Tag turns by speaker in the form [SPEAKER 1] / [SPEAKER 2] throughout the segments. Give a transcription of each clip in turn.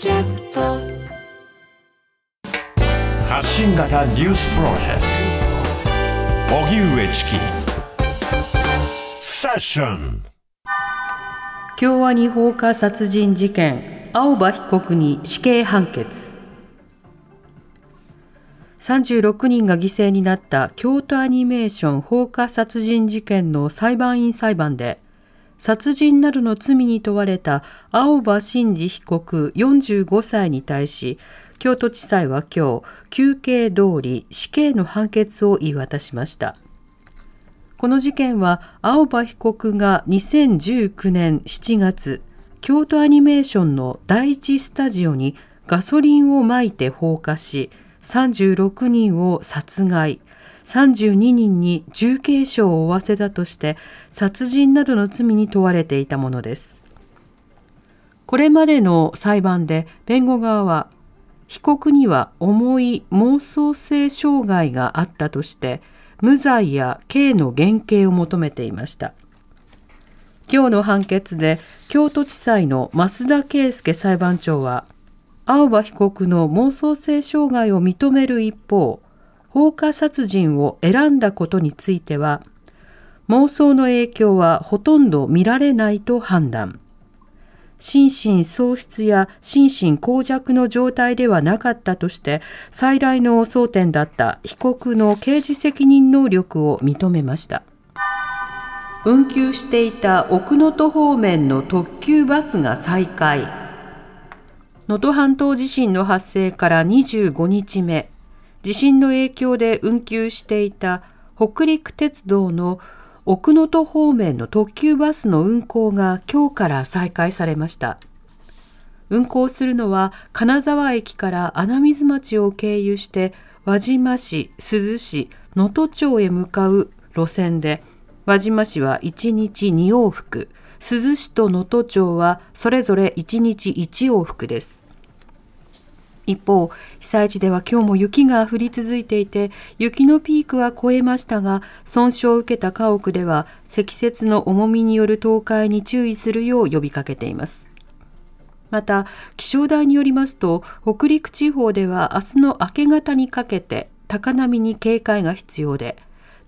[SPEAKER 1] キャスト。
[SPEAKER 2] 発信型ニュースプロジェクト。荻上チキ。セッション。
[SPEAKER 3] 京アニ放火殺人事件。青葉被告に死刑判決。36人が犠牲になった京都アニメーション放火殺人事件の裁判員裁判で殺人などの罪に問われた青葉真司被告45歳に対し京都地裁は今日休刑通り死刑の判決を言い渡しました。この事件は青葉被告が2019年7月京都アニメーションの第一スタジオにガソリンをまいて放火し36人を殺害。32人に重軽傷を負わせたとして殺人などの罪に問われていたものです。これまでの裁判で弁護側は被告には重い妄想性障害があったとして無罪や刑の減刑を求めていました。今日の判決で京都地裁の増田圭介裁判長は青葉被告の妄想性障害を認める一方放火殺人を選んだことについては妄想の影響はほとんど見られないと判断。心神喪失や心神耗弱の状態ではなかったとして最大の争点だった被告の刑事責任能力を認めました。運休していた奥能登方面の特急バスが再開。能登半島地震の発生から25日目地震の影響で運休していた北陸鉄道の奥能登方面の特急バスの運行が今日から再開されました。運行するのは金沢駅から穴水町を経由して輪島市、珠洲市、能登町へ向かう路線で輪島市は1日2往復、珠洲市と能登町はそれぞれ1日1往復です。一方、被災地では今日も雪が降り続いていて、雪のピークは超えましたが、損傷を受けた家屋では、積雪の重みによる倒壊に注意するよう呼びかけています。また、気象台によりますと、北陸地方では明日の明け方にかけて、高波に警戒が必要で、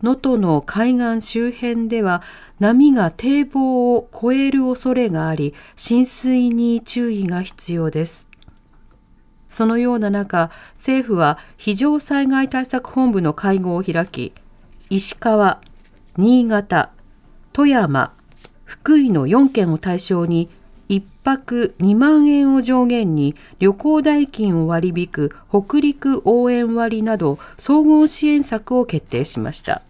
[SPEAKER 3] 能登の海岸周辺では波が堤防を越える恐れがあり、浸水に注意が必要です。そのような中、政府は非常災害対策本部の会合を開き、石川、新潟、富山、福井の4県を対象に1泊2万円を上限に旅行代金を割り引く北陸応援割など総合支援策を決定しました。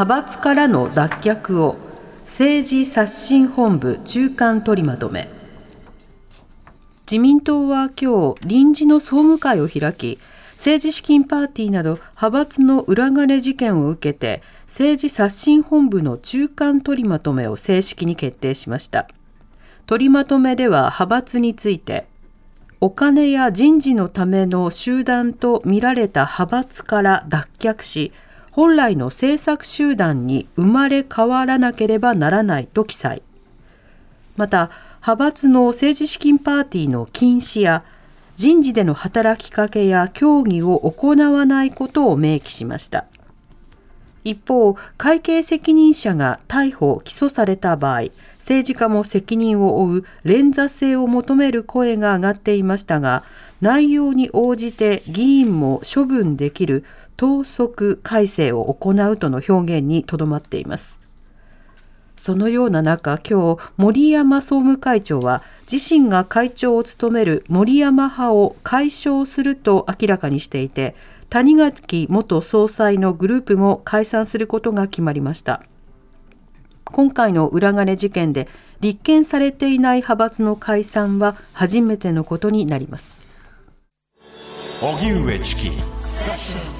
[SPEAKER 3] 派閥からの脱却を政治刷新本部中間取りまとめ。自民党は今日臨時の総務会を開き政治資金パーティーなど派閥の裏金事件を受けて政治刷新本部の中間取りまとめを正式に決定しました取りまとめでは派閥についてお金や人事のための集団と見られた派閥から脱却し本来の政策集団に生まれ変わらなければならないと記載また派閥の政治資金パーティーの禁止や人事での働きかけや協議を行わないことを明記しました。一方、会計責任者が逮捕・起訴された場合、政治家も責任を負う連座制を求める声が上がっていましたが、内容に応じて議員も処分できる党則改正を行うとの表現にとどまっています。そのような中、今日、森山総務会長は、自身が会長を務める森山派を解消すると明らかにしていて、谷垣元総裁のグループも解散することが決まりました。今回の裏金事件で立件されていない派閥の解散は初めてのことになります。
[SPEAKER 2] 荻上チキ。